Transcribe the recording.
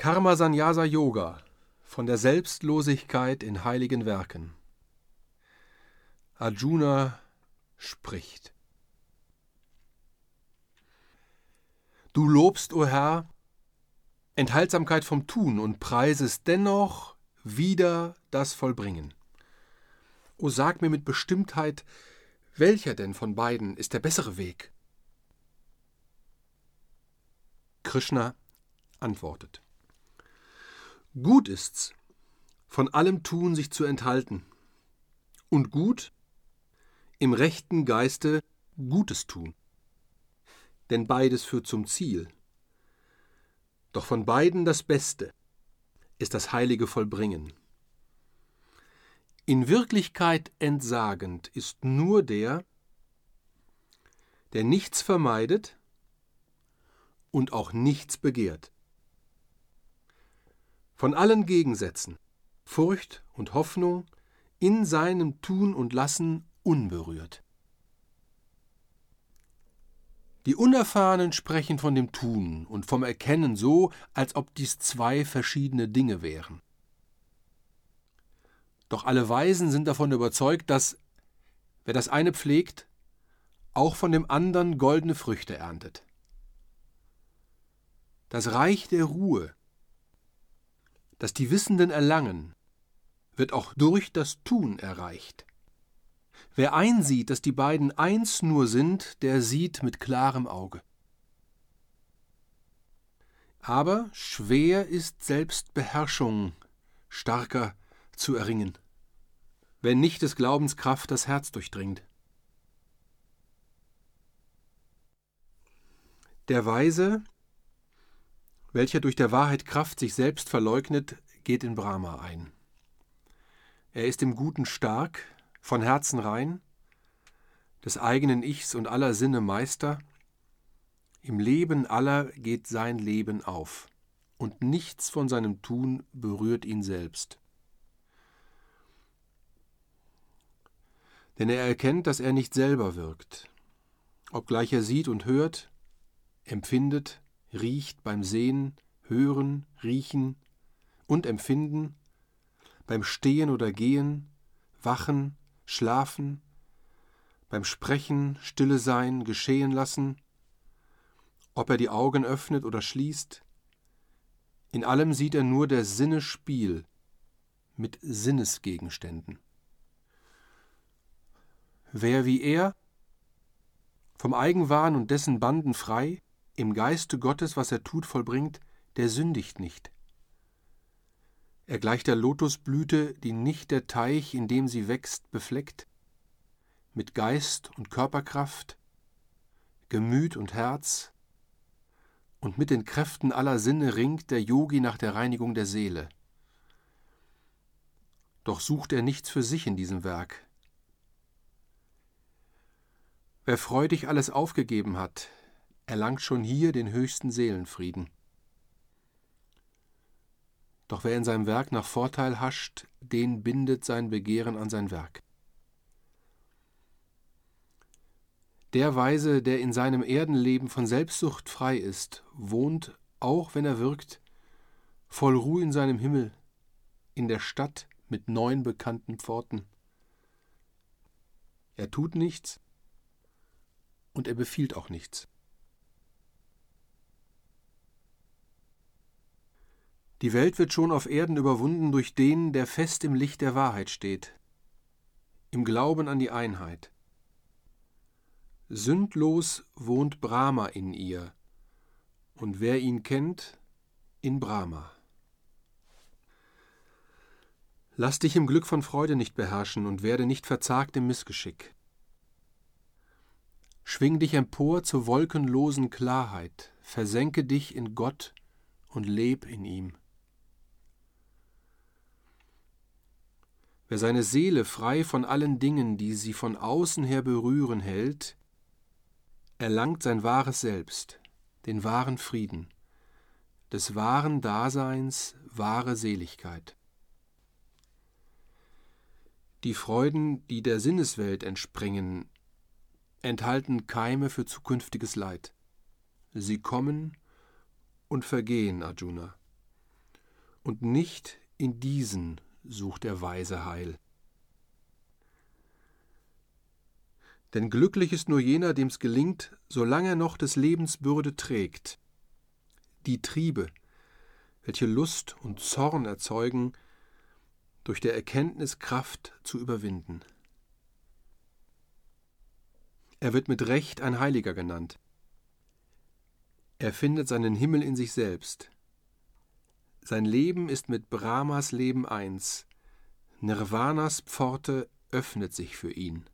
Karma Sannyasa Yoga von der Selbstlosigkeit in heiligen Werken. Arjuna spricht. Du lobst, o Herr, Enthaltsamkeit vom Tun und preisest dennoch wieder das Vollbringen. O sag mir mit Bestimmtheit, welcher denn von beiden ist der bessere Weg? Krishna antwortet. Gut ist's, von allem Tun sich zu enthalten. Und gut, im rechten Geiste Gutes tun. Denn beides führt zum Ziel. Doch von beiden das Beste ist das heilige Vollbringen. In Wirklichkeit entsagend ist nur der, der nichts vermeidet und auch nichts begehrt. Von allen Gegensätzen, Furcht und Hoffnung, in seinem Tun und Lassen unberührt. Die Unerfahrenen sprechen von dem Tun und vom Erkennen so, als ob dies zwei verschiedene Dinge wären. Doch alle Weisen sind davon überzeugt, dass wer das eine pflegt, auch von dem anderen goldene Früchte erntet. Das Reich der Ruhe, das die Wissenden erlangen, wird auch durch das Tun erreicht. Wer einsieht, dass die beiden eins nur sind, der sieht mit klarem Auge. Aber schwer ist Selbstbeherrschung starker zu erringen, wenn nicht des Glaubens Kraft das Herz durchdringt. Der Weise, welcher durch der Wahrheit Kraft sich selbst verleugnet, geht in Brahma ein. Er ist im Guten stark, von Herzen rein, des eigenen Ichs und aller Sinne Meister, im Leben aller geht sein Leben auf, und nichts von seinem Tun berührt ihn selbst. Denn er erkennt, dass er nicht selber wirkt, obgleich er sieht und hört, empfindet, riecht beim Sehen, Hören, Riechen und Empfinden, beim Stehen oder Gehen, Wachen, Schlafen, beim Sprechen, Stille sein, geschehen lassen, ob er die Augen öffnet oder schließt, in allem sieht er nur der Sinne Spiel mit Sinnesgegenständen. Wer wie er, vom Eigenwahn und dessen Banden frei, im Geiste Gottes, was er tut, vollbringt, der sündigt nicht. Er gleicht der Lotusblüte, die nicht der Teich, in dem sie wächst, befleckt, mit Geist und Körperkraft, Gemüt und Herz, und mit den Kräften aller Sinne ringt der Yogi nach der Reinigung der Seele. Doch sucht er nichts für sich in diesem Werk. Wer freudig alles aufgegeben hat, erlangt schon hier den höchsten Seelenfrieden. Doch wer in seinem Werk nach Vorteil hascht, den bindet sein Begehren an sein Werk. Der Weise, der in seinem Erdenleben von Selbstsucht frei ist, wohnt, auch wenn er wirkt, voll Ruhe in seinem Himmel, in der Stadt mit neun bekannten Pforten. Er tut nichts und er befiehlt auch nichts. Die Welt wird schon auf Erden überwunden durch den, der fest im Licht der Wahrheit steht, im Glauben an die Einheit. Sündlos wohnt Brahma in ihr, und wer ihn kennt, in Brahma. Lass dich im Glück von Freude nicht beherrschen und werde nicht verzagt im Missgeschick. Schwing dich empor zur wolkenlosen Klarheit, versenke dich in Gott und leb in ihm. Wer seine Seele frei von allen Dingen, die sie von außen her berühren, hält, erlangt sein wahres Selbst, den wahren Frieden, des wahren Daseins wahre Seligkeit. Die Freuden, die der Sinneswelt entspringen, enthalten Keime für zukünftiges Leid. Sie kommen und vergehen, Arjuna. und nicht in diesen sucht der Weise Heil. Denn glücklich ist nur jener, dem's gelingt, solange er noch des Lebens Bürde trägt, die Triebe, welche Lust und Zorn erzeugen, durch der Erkenntnis Kraft zu überwinden. Er wird mit Recht ein Heiliger genannt. Er findet seinen Himmel in sich selbst. Sein Leben ist mit Brahmas Leben eins. Nirvanas Pforte öffnet sich für ihn.